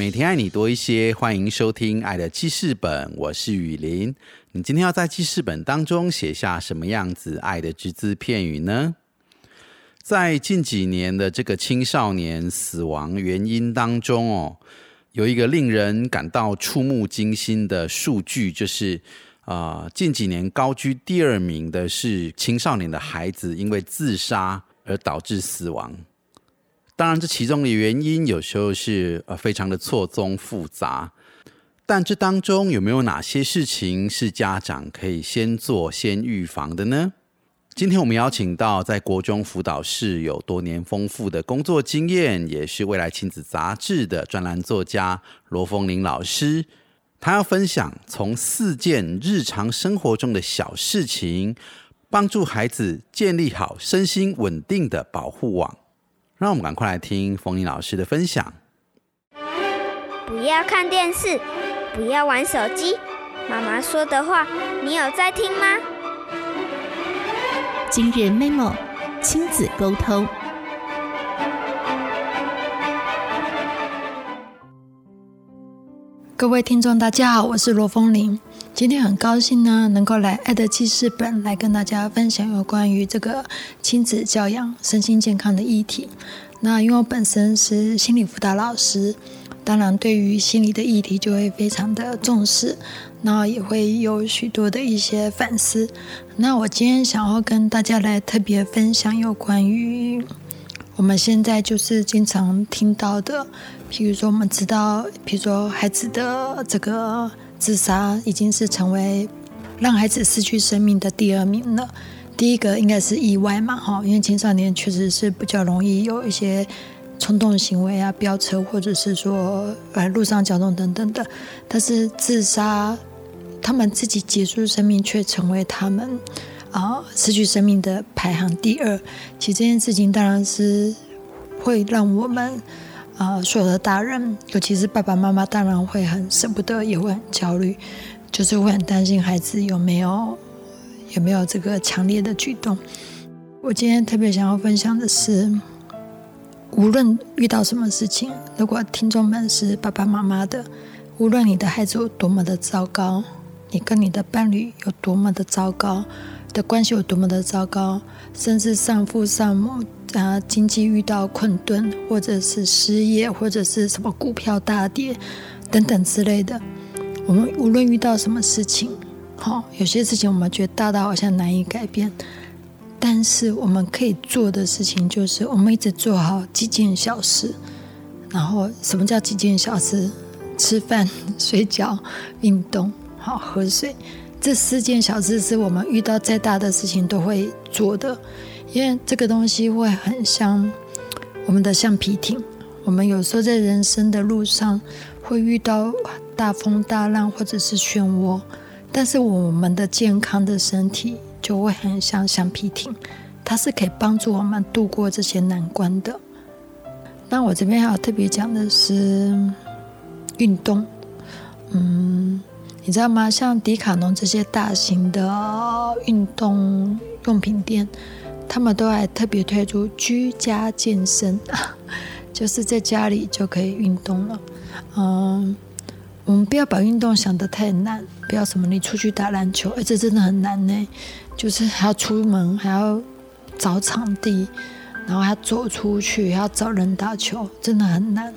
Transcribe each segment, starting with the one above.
每天爱你多一些，欢迎收听《爱的记事本》，我是雨林。你今天要在记事本当中写下什么样子爱的只字片语呢？在近几年的这个青少年死亡原因当中哦，有一个令人感到触目惊心的数据，就是啊，近几年高居第二名的是青少年的孩子因为自杀而导致死亡。当然，这其中的原因有时候是呃非常的错综复杂。但这当中有没有哪些事情是家长可以先做、先预防的呢？今天我们邀请到在国中辅导室有多年丰富的工作经验，也是未来亲子杂志的专栏作家罗凤玲老师，他要分享从四件日常生活中的小事情，帮助孩子建立好身心稳定的保护网。让我们赶快来听凤玲老师的分享。不要看电视。不要玩手机，妈妈说的话，你有在听吗？今日 memo 亲子沟通。各位听众，大家好，我是罗风玲。今天很高兴呢，能够来爱的记事本来跟大家分享有关于这个亲子教养、身心健康的议题。那因为我本身是心理辅导老师。当然，对于心理的议题就会非常的重视，那也会有许多的一些反思。那我今天想要跟大家来特别分享有关于我们现在就是经常听到的，譬如说我们知道，比如说孩子的这个自杀已经是成为让孩子失去生命的第二名了。第一个应该是意外嘛，哈，因为青少年确实是比较容易有一些。冲动行为啊，飙车或者是说呃路上交通等等的，但是自杀，他们自己结束生命却成为他们啊失去生命的排行第二。其实这件事情当然是会让我们啊所有的大人，尤其是爸爸妈妈，当然会很舍不得，也会很焦虑，就是会很担心孩子有没有有没有这个强烈的举动。我今天特别想要分享的是。无论遇到什么事情，如果听众们是爸爸妈妈的，无论你的孩子有多么的糟糕，你跟你的伴侣有多么的糟糕，的关系有多么的糟糕，甚至丧父丧母啊，经济遇到困顿，或者是失业，或者是什么股票大跌等等之类的，我们无论遇到什么事情，好，有些事情我们觉得大到好像难以改变。但是我们可以做的事情就是，我们一直做好几件小事。然后，什么叫几件小事？吃饭、睡觉、运动、好喝水，这四件小事是我们遇到再大的事情都会做的。因为这个东西会很像我们的橡皮艇。我们有时候在人生的路上会遇到大风大浪或者是漩涡，但是我们的健康的身体。就会很像橡皮艇，它是可以帮助我们度过这些难关的。那我这边还要特别讲的是运动，嗯，你知道吗？像迪卡侬这些大型的运动用品店，他们都还特别推出居家健身，就是在家里就可以运动了。嗯，我们不要把运动想得太难，不要什么你出去打篮球，哎，这真的很难呢。就是还要出门，还要找场地，然后还要走出去，还要找人打球，真的很难。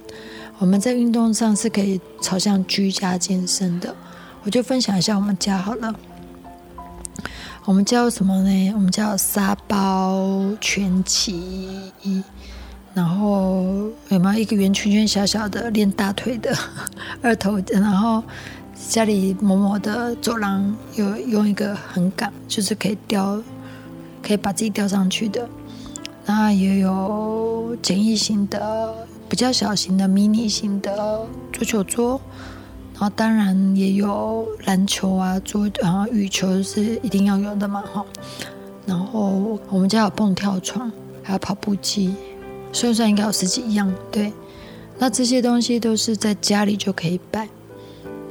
我们在运动上是可以朝向居家健身的。我就分享一下我们家好了。我们叫什么呢？我们叫沙包、拳击，然后有没有一个圆圈圈小小的练大腿的 二头的，然后。家里某某的走廊有用一个横杆，就是可以吊，可以把自己吊上去的。那也有简易型的、比较小型的、迷你型的足球桌，然后当然也有篮球啊，桌然后羽球是一定要有的嘛哈。然后我们家有蹦跳床，还有跑步机，算算应该有十几样。对，那这些东西都是在家里就可以摆。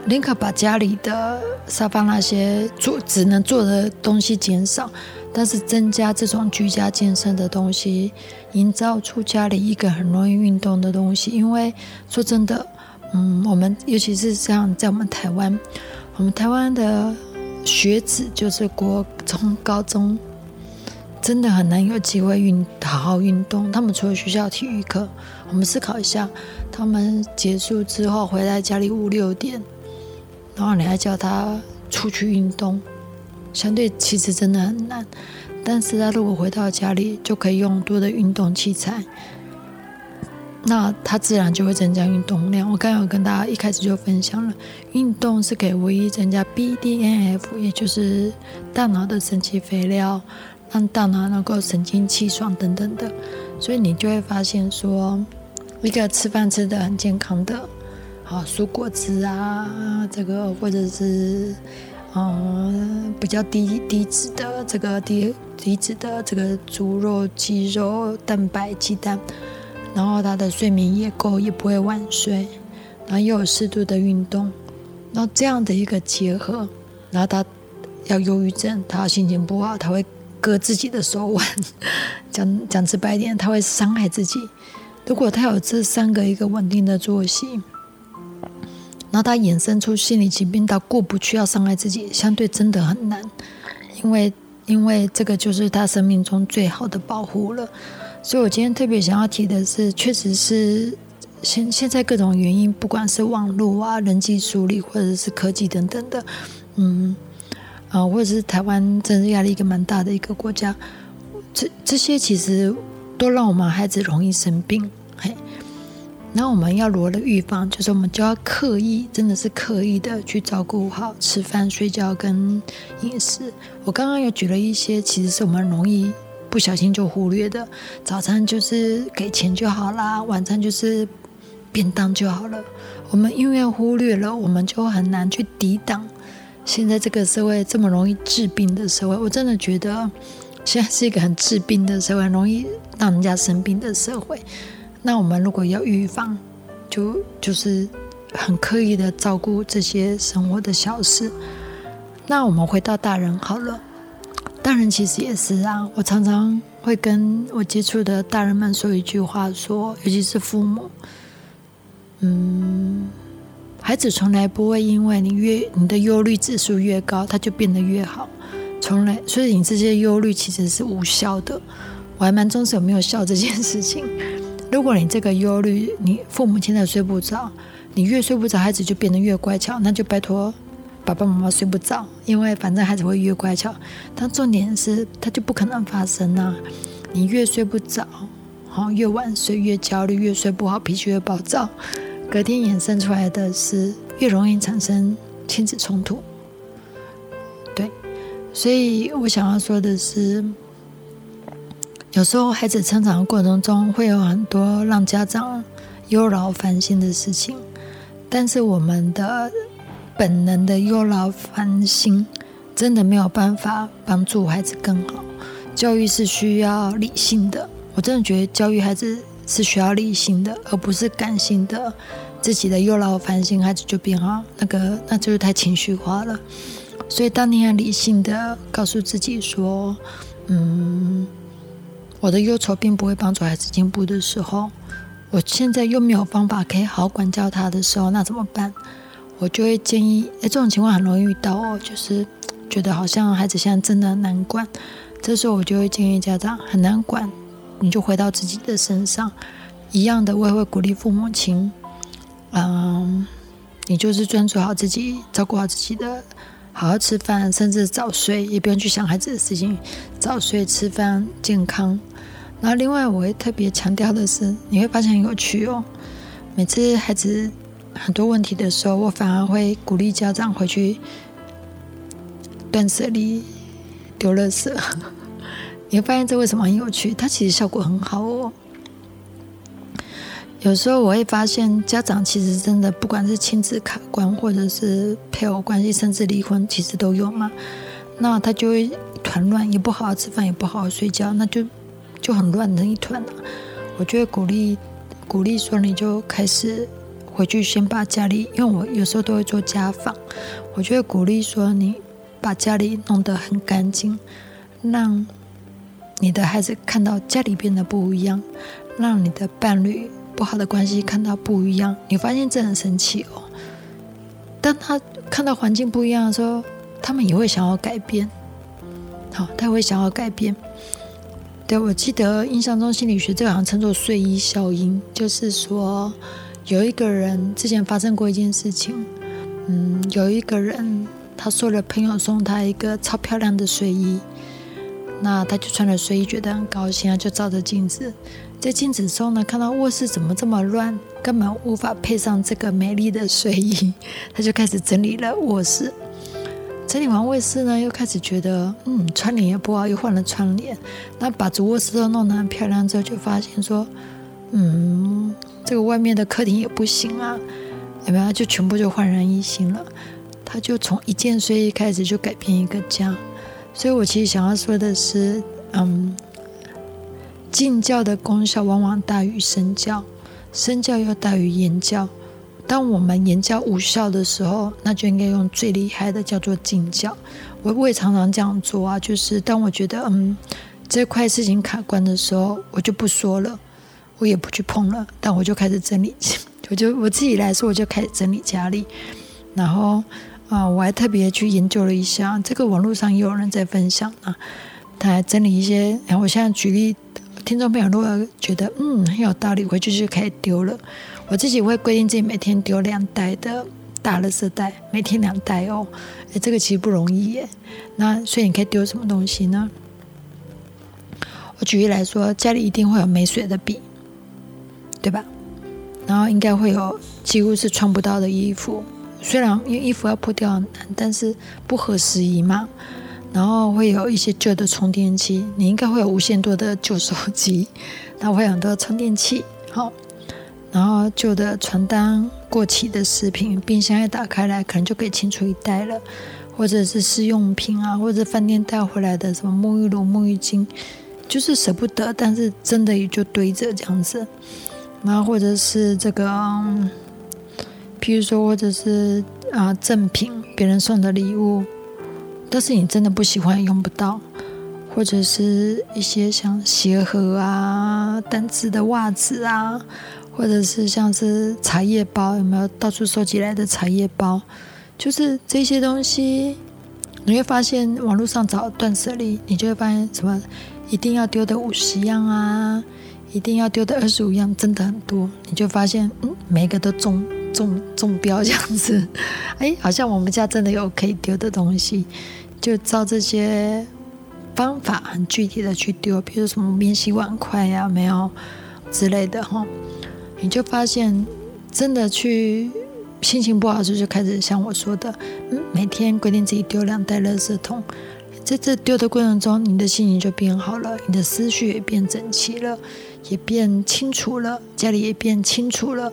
宁可把家里的沙发那些做只能做的东西减少，但是增加这种居家健身的东西，营造出家里一个很容易运动的东西。因为说真的，嗯，我们尤其是像在我们台湾，我们台湾的学子就是国中、高中，真的很难有机会运好好运动。他们除了学校体育课，我们思考一下，他们结束之后回来家里五六点。然后你还叫他出去运动，相对其实真的很难。但是他如果回到家里，就可以用多的运动器材，那它自然就会增加运动量。我刚刚有跟大家一开始就分享了，运动是可以唯一增加 BDNF，也就是大脑的神奇肥料，让大脑能够神清气爽等等的。所以你就会发现说，一个吃饭吃的很健康的。啊，蔬果汁啊，这个或者是，嗯，比较低低脂的这个低低脂的这个猪肉、鸡肉、蛋白、鸡蛋，然后他的睡眠也够，也不会晚睡，然后又有适度的运动，然后这样的一个结合，然后他要忧郁症，他心情不好，他会割自己的手腕，讲讲直白一点，他会伤害自己。如果他有这三个一个稳定的作息。然后他衍生出心理疾病，他过不去要伤害自己，相对真的很难，因为因为这个就是他生命中最好的保护了。所以我今天特别想要提的是，确实是现现在各种原因，不管是网络啊、人际疏离，或者是科技等等的，嗯啊，或者是台湾真是压力一个蛮大的一个国家，这这些其实都让我们孩子容易生病，嘿。那我们要如何的预防？就是我们就要刻意，真的是刻意的去照顾好吃饭、睡觉跟饮食。我刚刚有举了一些，其实是我们容易不小心就忽略的。早餐就是给钱就好啦，晚餐就是便当就好了。我们因为忽略了，我们就很难去抵挡现在这个社会这么容易治病的社会。我真的觉得现在是一个很治病的社会，容易让人家生病的社会。那我们如果要预防，就就是很刻意的照顾这些生活的小事。那我们回到大人好了，大人其实也是啊。我常常会跟我接触的大人们说一句话，说，尤其是父母，嗯，孩子从来不会因为你越你的忧虑指数越高，他就变得越好，从来，所以你这些忧虑其实是无效的。我还蛮重视有没有效这件事情。如果你这个忧虑，你父母现在睡不着，你越睡不着，孩子就变得越乖巧，那就拜托爸爸妈妈睡不着，因为反正孩子会越乖巧。但重点是，它就不可能发生啊！你越睡不着，好越晚睡越焦虑，越睡不好脾气越暴躁，隔天衍生出来的是越容易产生亲子冲突。对，所以我想要说的是。有时候孩子成长的过程中会有很多让家长忧劳烦心的事情，但是我们的本能的忧劳烦心真的没有办法帮助孩子更好。教育是需要理性的，我真的觉得教育孩子是需要理性的，而不是感性的。自己的忧劳烦心，孩子就变好，那个那就是太情绪化了。所以当你很理性的告诉自己说，嗯。我的忧愁并不会帮助孩子进步的时候，我现在又没有方法可以好好管教他的时候，那怎么办？我就会建议，哎，这种情况很容易遇到哦，就是觉得好像孩子现在真的难管。这时候我就会建议家长，很难管，你就回到自己的身上，一样的，我也会鼓励父母亲，嗯，你就是专注好自己，照顾好自己的。好好吃饭，甚至早睡，也不用去想孩子的事情。早睡、吃饭、健康。然后，另外我会特别强调的是，你会发现很有趣哦。每次孩子很多问题的时候，我反而会鼓励家长回去断舍离、丢垃圾。你会发现这为什么很有趣？它其实效果很好哦。有时候我会发现，家长其实真的不管是亲子卡关，或者是配偶关系，甚至离婚，其实都有嘛。那他就会一团乱，也不好好吃饭，也不好好睡觉，那就就很乱成一团了。我就会鼓励鼓励说，你就开始回去先把家里，因为我有时候都会做家访，我就会鼓励说，你把家里弄得很干净，让你的孩子看到家里变得不一样，让你的伴侣。不好的关系看到不一样，你发现这很神奇哦。当他看到环境不一样的时候，他们也会想要改变。好，他会想要改变。对我记得印象中心理学这个好像称作睡衣效应，就是说有一个人之前发生过一件事情，嗯，有一个人他说了朋友送他一个超漂亮的睡衣，那他就穿了睡衣觉得很高兴啊，就照着镜子。在镜子中呢，看到卧室怎么这么乱，根本无法配上这个美丽的睡衣，他就开始整理了卧室。整理完卧室呢，又开始觉得，嗯，窗帘也不好，又换了窗帘。那把主卧室都弄得很漂亮之后，就发现说，嗯，这个外面的客厅也不行啊，有没有？就全部就焕然一新了。他就从一件睡衣开始就改变一个家。所以我其实想要说的是，嗯。静教的功效往往大于身教，身教又大于言教。当我们言教无效的时候，那就应该用最厉害的，叫做静教。我我也常常这样做啊，就是当我觉得嗯这块事情卡关的时候，我就不说了，我也不去碰了，但我就开始整理，我就我自己来说，我就开始整理家里。然后啊，我还特别去研究了一下，这个网络上也有人在分享啊，他还整理一些。然后我现在举例。听众朋友，如果觉得嗯很有道理，回去就可以丢了。我自己会规定自己每天丢两袋的大垃圾袋，每天两袋哦。哎，这个其实不容易耶。那所以你可以丢什么东西呢？我举例来说，家里一定会有没水的笔，对吧？然后应该会有几乎是穿不到的衣服，虽然因为衣服要破掉很难，但是不合时宜嘛。然后会有一些旧的充电器，你应该会有无限多的旧手机，那会有很多充电器，好，然后旧的传单、过期的食品，冰箱一打开来，可能就可以清除一袋了，或者是试用品啊，或者饭店带回来的什么沐浴露、沐浴巾，就是舍不得，但是真的也就堆着这样子，然后或者是这个，譬如说，或者是啊赠品，别人送的礼物。但是你真的不喜欢用不到，或者是一些像鞋盒啊、单只的袜子啊，或者是像是茶叶包，有没有到处收集来的茶叶包？就是这些东西，你会发现网络上找断舍离，你就会发现什么一定要丢的五十样啊，一定要丢的二十五样，真的很多。你就发现，嗯，每个都中中中标这样子，哎，好像我们家真的有可以丢的东西。就照这些方法很具体的去丢，比如什么免洗碗筷呀，没有之类的哈，你就发现真的去心情不好时就开始像我说的，嗯，每天规定自己丢两袋垃圾桶，在这丢的过程中，你的心情就变好了，你的思绪也变整齐了，也变清楚了，家里也变清楚了，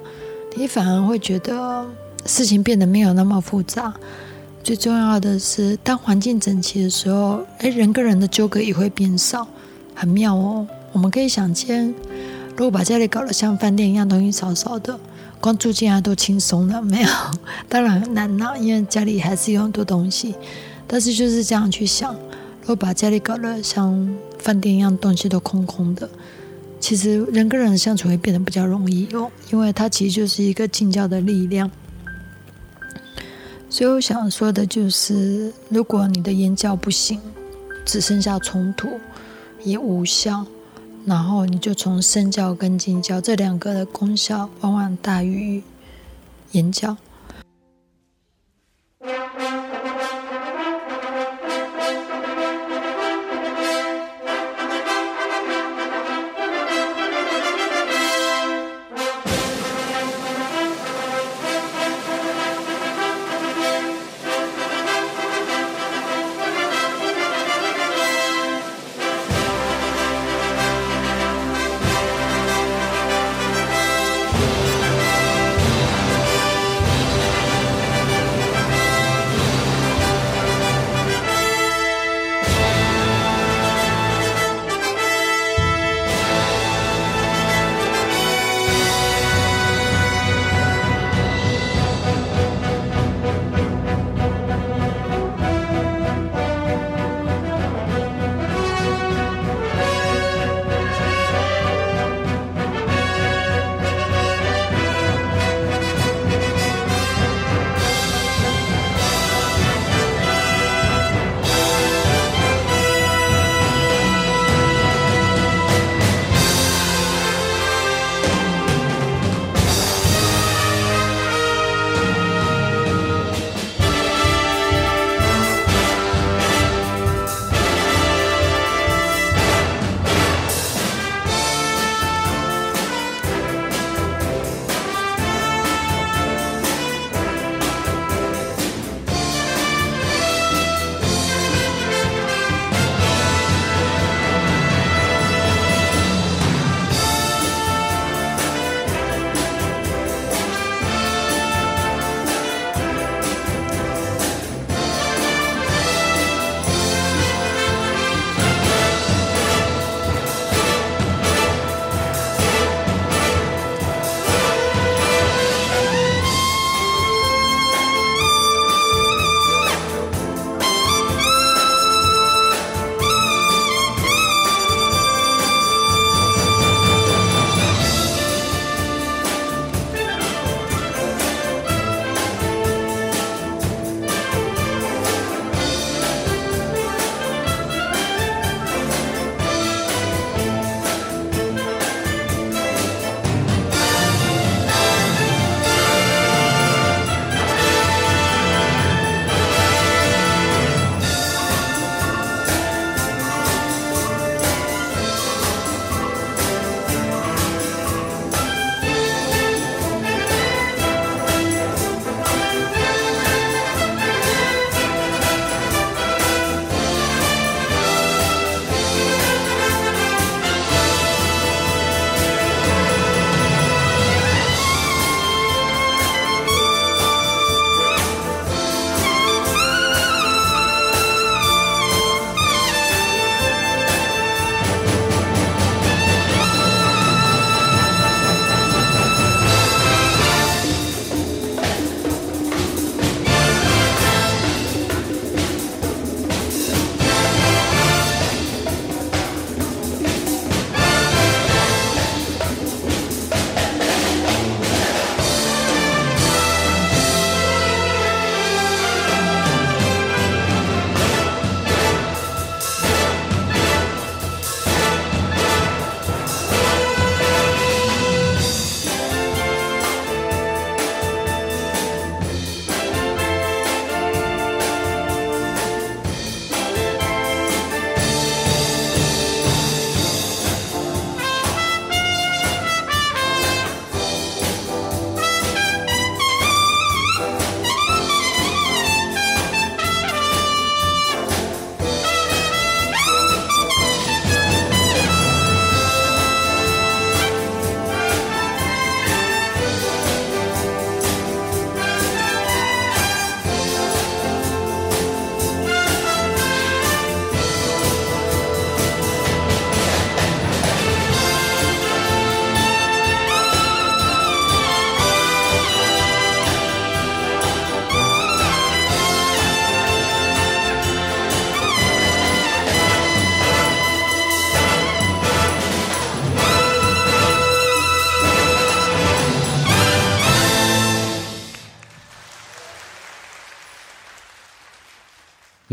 你反而会觉得事情变得没有那么复杂。最重要的是，当环境整齐的时候，哎，人跟人的纠葛也会变少，很妙哦。我们可以想见，如果把家里搞得像饭店一样，东西少少的，光住进来都轻松了，没有？当然很难呐，因为家里还是有很多东西。但是就是这样去想，如果把家里搞得像饭店一样，东西都空空的，其实人跟人相处会变得比较容易哦，因为它其实就是一个近教的力量。所以我想说的就是，如果你的言教不行，只剩下冲突，也无效，然后你就从身教跟近教这两个的功效，往往大于言教。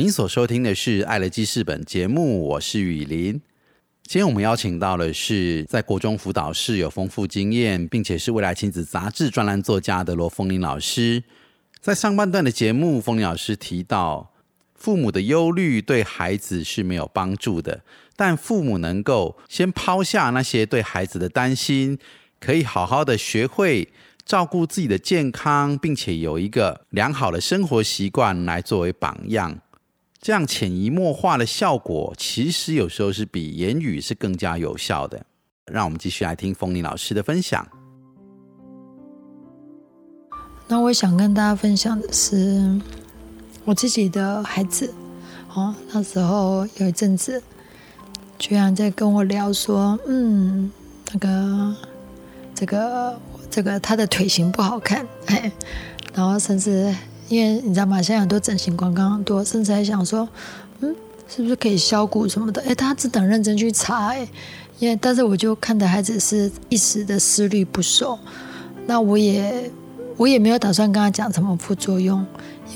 您所收听的是《爱的记事本》节目，我是雨林。今天我们邀请到的是在国中辅导室有丰富经验，并且是未来亲子杂志专栏作家的罗凤玲老师。在上半段的节目，凤玲老师提到，父母的忧虑对孩子是没有帮助的，但父母能够先抛下那些对孩子的担心，可以好好的学会照顾自己的健康，并且有一个良好的生活习惯来作为榜样。这样潜移默化的效果，其实有时候是比言语是更加有效的。让我们继续来听风铃老师的分享。那我想跟大家分享的是我自己的孩子。哦，那时候有一阵子，居然在跟我聊说，嗯，那个这个这个他的腿型不好看，哎，然后甚至。因为你知道吗？现在很多整形广告很多，甚至还想说，嗯，是不是可以削骨什么的？哎，他只等认真去查，哎，因为但是我就看的孩子是一时的思虑不收，那我也我也没有打算跟他讲什么副作用，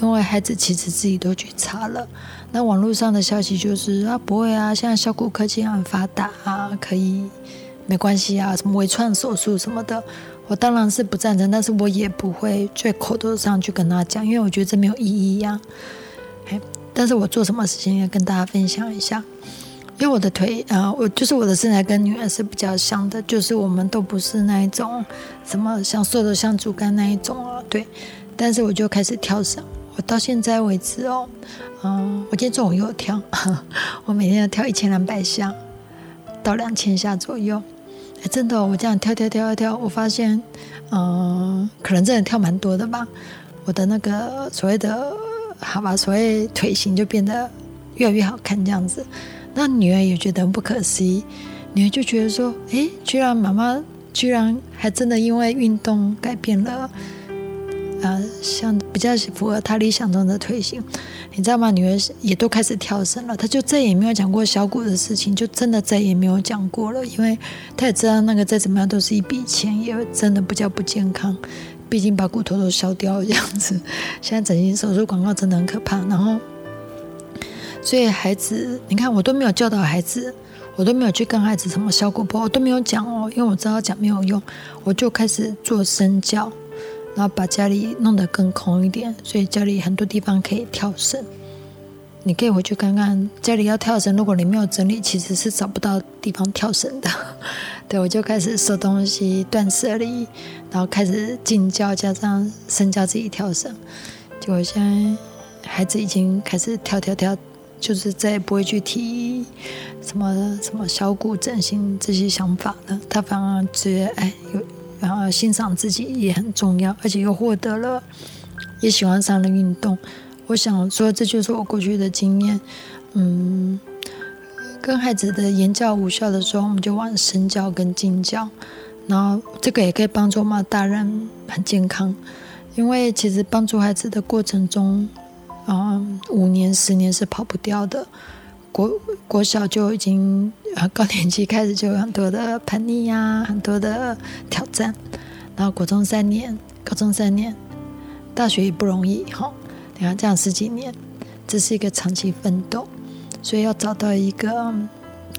因为孩子其实自己都去查了。那网络上的消息就是啊，不会啊，现在削骨科技很发达啊，可以没关系啊，什么微创手术什么的。我当然是不赞成，但是我也不会在口头上去跟他讲，因为我觉得这没有意义呀。哎，但是我做什么事情要跟大家分享一下，因为我的腿啊，我就是我的身材跟女儿是比较像的，就是我们都不是那一种什么像瘦的像竹竿那一种啊，对。但是我就开始跳绳，我到现在为止哦，嗯，我今天中午又跳，我每天要跳一千两百下到两千下左右。真的，我这样跳跳跳跳跳，我发现，嗯，可能真的跳蛮多的吧。我的那个所谓的，好吧，所谓腿型就变得越来越好看这样子。那女儿也觉得很不可思议，女儿就觉得说，哎，居然妈妈居然还真的因为运动改变了，呃，像比较符合她理想中的腿型。你知道吗？女儿也都开始跳绳了，她就再也没有讲过小骨的事情，就真的再也没有讲过了。因为她也知道那个再怎么样都是一笔钱，也真的不叫不健康。毕竟把骨头都削掉这样子，现在整形手术广告真的很可怕。然后，所以孩子，你看我都没有教导孩子，我都没有去跟孩子什么小骨不，我都没有讲哦，因为我知道讲没有用，我就开始做身教。然后把家里弄得更空一点，所以家里很多地方可以跳绳。你可以回去看看家里要跳绳，如果你没有整理，其实是找不到地方跳绳的。对我就开始收东西、断舍离，然后开始进教，加上深教自己跳绳。就我现在孩子已经开始跳跳跳，就是再也不会去提什么什么小骨整形这些想法了。他反而觉得哎有。然后欣赏自己也很重要，而且又获得了，也喜欢上了运动。我想说，这就是我过去的经验。嗯，跟孩子的言教无效的时候，我们就往身教跟静教。然后这个也可以帮助我们大人很健康，因为其实帮助孩子的过程中，嗯，五年、十年是跑不掉的。国国小就已经呃，高年级开始就有很多的叛逆呀，很多的挑战。然后国中三年，高中三年，大学也不容易哈。你看这样十几年，这是一个长期奋斗，所以要找到一个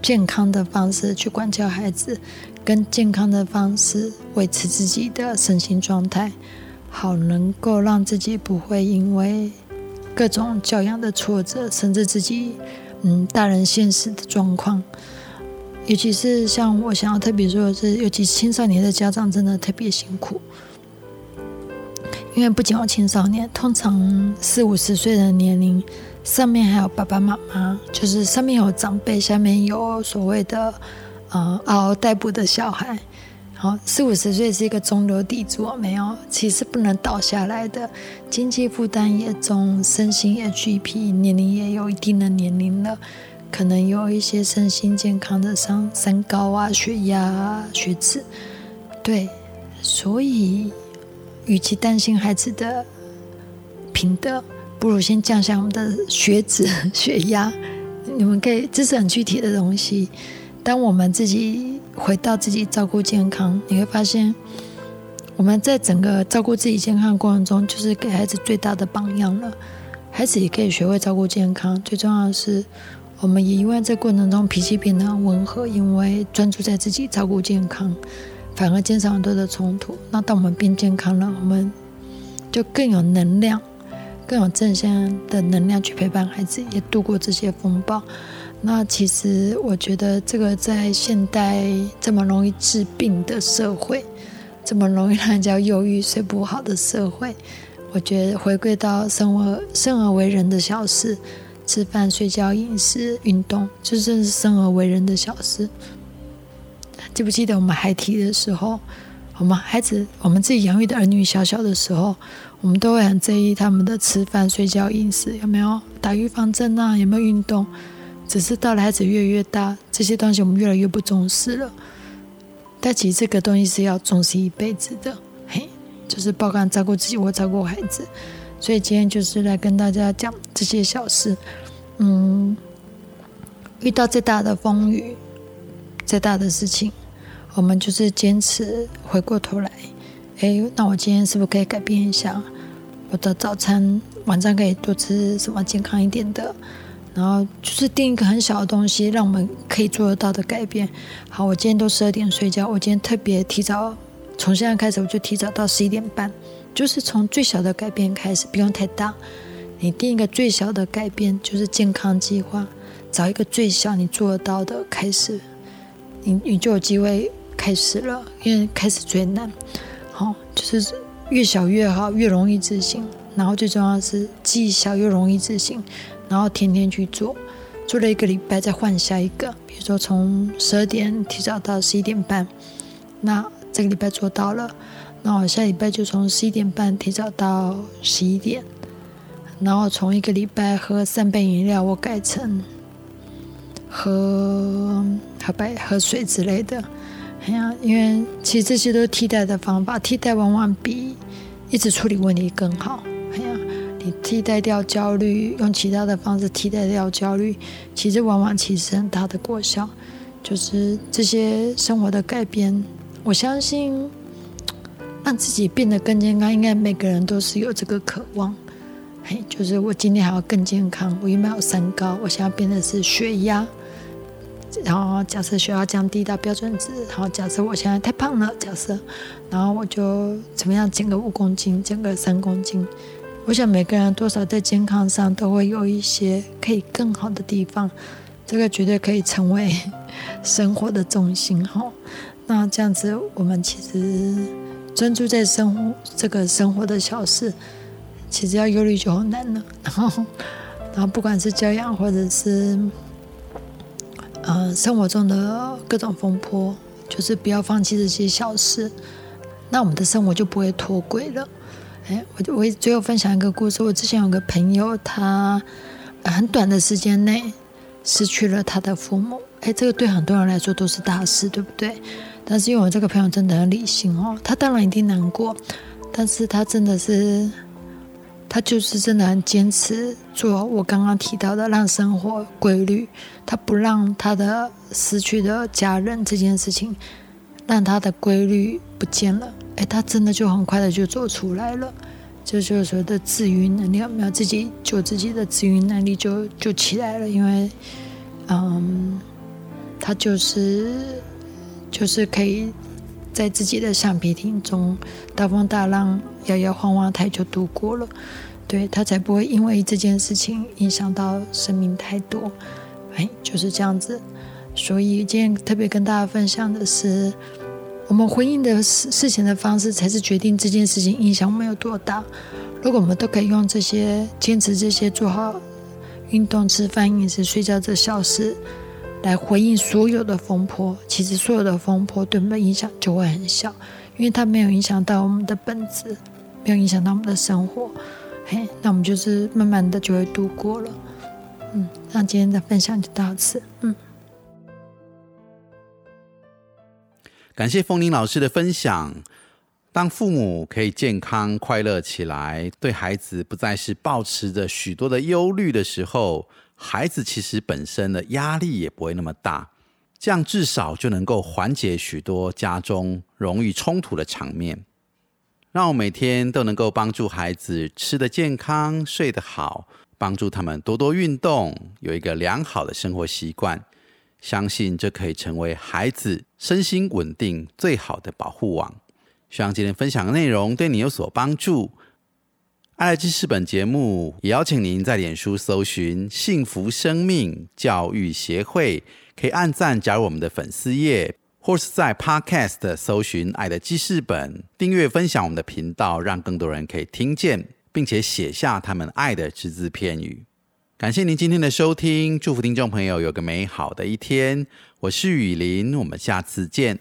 健康的方式去管教孩子，跟健康的方式维持自己的身心状态，好能够让自己不会因为各种教养的挫折，甚至自己。嗯，大人现实的状况，尤其是像我想要特别说的是，尤其青少年的家长真的特别辛苦，因为不仅有青少年，通常四五十岁的年龄，上面还有爸爸妈妈，就是上面有长辈，下面有所谓的呃嗷嗷待哺的小孩。好，四五十岁是一个中流砥柱，没有，其实不能倒下来的。经济负担也重，身心也俱疲，年龄也有一定的年龄了，可能有一些身心健康的伤，三高啊、血压、啊血脂。对，所以与其担心孩子的品德，不如先降下我们的血脂、血压。你们可以，这是很具体的东西。当我们自己。回到自己照顾健康，你会发现，我们在整个照顾自己健康过程中，就是给孩子最大的榜样了。孩子也可以学会照顾健康。最重要的是，我们也因为这过程中脾气变得温和，因为专注在自己照顾健康，反而减少很多的冲突。那当我们变健康了，我们就更有能量，更有正向的能量去陪伴孩子，也度过这些风暴。那其实我觉得，这个在现代这么容易治病的社会，这么容易让人家忧郁、睡不好的社会，我觉得回归到生而生而为人的小事，吃饭、睡觉、饮食、运动，就真是生而为人的小事。记不记得我们孩提的时候，我们孩子，我们自己养育的儿女小小的时候，我们都会很在意他们的吃饭、睡觉、饮食有没有打预防针啊，有没有运动。只是到了孩子越来越大，这些东西我们越来越不重视了。但其实这个东西是要重视一辈子的，嘿，就是包括照顾自己或照顾孩子。所以今天就是来跟大家讲这些小事。嗯，遇到再大的风雨、再大的事情，我们就是坚持回过头来。哎，那我今天是不是可以改变一下我的早餐？晚上可以多吃什么健康一点的？然后就是定一个很小的东西，让我们可以做得到的改变。好，我今天都十二点睡觉，我今天特别提早，从现在开始我就提早到十一点半，就是从最小的改变开始，不用太大。你定一个最小的改变，就是健康计划，找一个最小你做得到的开始，你你就有机会开始了，因为开始最难。好，就是越小越好，越容易执行。然后最重要是，既小又容易执行。然后天天去做，做了一个礼拜再换下一个。比如说从十二点提早到十一点半，那这个礼拜做到了，那我下礼拜就从十一点半提早到十一点。然后从一个礼拜喝三杯饮料，我改成喝喝白喝水之类的。哎呀，因为其实这些都是替代的方法，替代往往比一直处理问题更好。你替代掉焦虑，用其他的方式替代掉焦虑，其实往往其实很大的果效，就是这些生活的改变。我相信让自己变得更健康，应该每个人都是有这个渴望。嘿，就是我今天还要更健康，我原本有三高，我现在变的是血压。然后假设血压降低到标准值，然后假设我现在太胖了，假设，然后我就怎么样减个五公斤，减个三公斤。我想每个人多少在健康上都会有一些可以更好的地方，这个绝对可以成为生活的重心哈。那这样子，我们其实专注在生活这个生活的小事，其实要忧虑就很难了。然后，然后不管是教养或者是呃生活中的各种风波，就是不要放弃这些小事，那我们的生活就不会脱轨了。哎，我我最后分享一个故事。我之前有个朋友，他很短的时间内失去了他的父母。哎，这个对很多人来说都是大事，对不对？但是因为我这个朋友真的很理性哦，他当然一定难过，但是他真的是，他就是真的很坚持做我刚刚提到的，让生活规律。他不让他的失去的家人这件事情，让他的规律不见了。哎，他真的就很快的就走出来了，就就是所谓的自愈能力，有没有自己就自己的自愈能力就就起来了？因为，嗯，他就是就是可以在自己的橡皮艇中大风大浪摇摇晃晃，他就度过了，对他才不会因为这件事情影响到生命太多。哎，就是这样子。所以今天特别跟大家分享的是。我们回应的事事情的方式，才是决定这件事情影响我们有多大。如果我们都可以用这些坚持这些做好运动、吃饭、饮食、睡觉这小事来回应所有的风波，其实所有的风波对我们的影响就会很小，因为它没有影响到我们的本质，没有影响到我们的生活。嘿，那我们就是慢慢的就会度过了。嗯，那今天的分享就到此。嗯。感谢风铃老师的分享。当父母可以健康快乐起来，对孩子不再是抱持着许多的忧虑的时候，孩子其实本身的压力也不会那么大。这样至少就能够缓解许多家中容易冲突的场面。让我每天都能够帮助孩子吃得健康、睡得好，帮助他们多多运动，有一个良好的生活习惯。相信这可以成为孩子身心稳定最好的保护网。希望今天分享的内容对你有所帮助。爱知识本节目也邀请您在脸书搜寻“幸福生命教育协会”，可以按赞加入我们的粉丝页，或是在 Podcast 搜寻“爱的记事本”，订阅分享我们的频道，让更多人可以听见，并且写下他们爱的只字片语。感谢您今天的收听祝福听众朋友有个美好的一天。我是雨林我们下次见。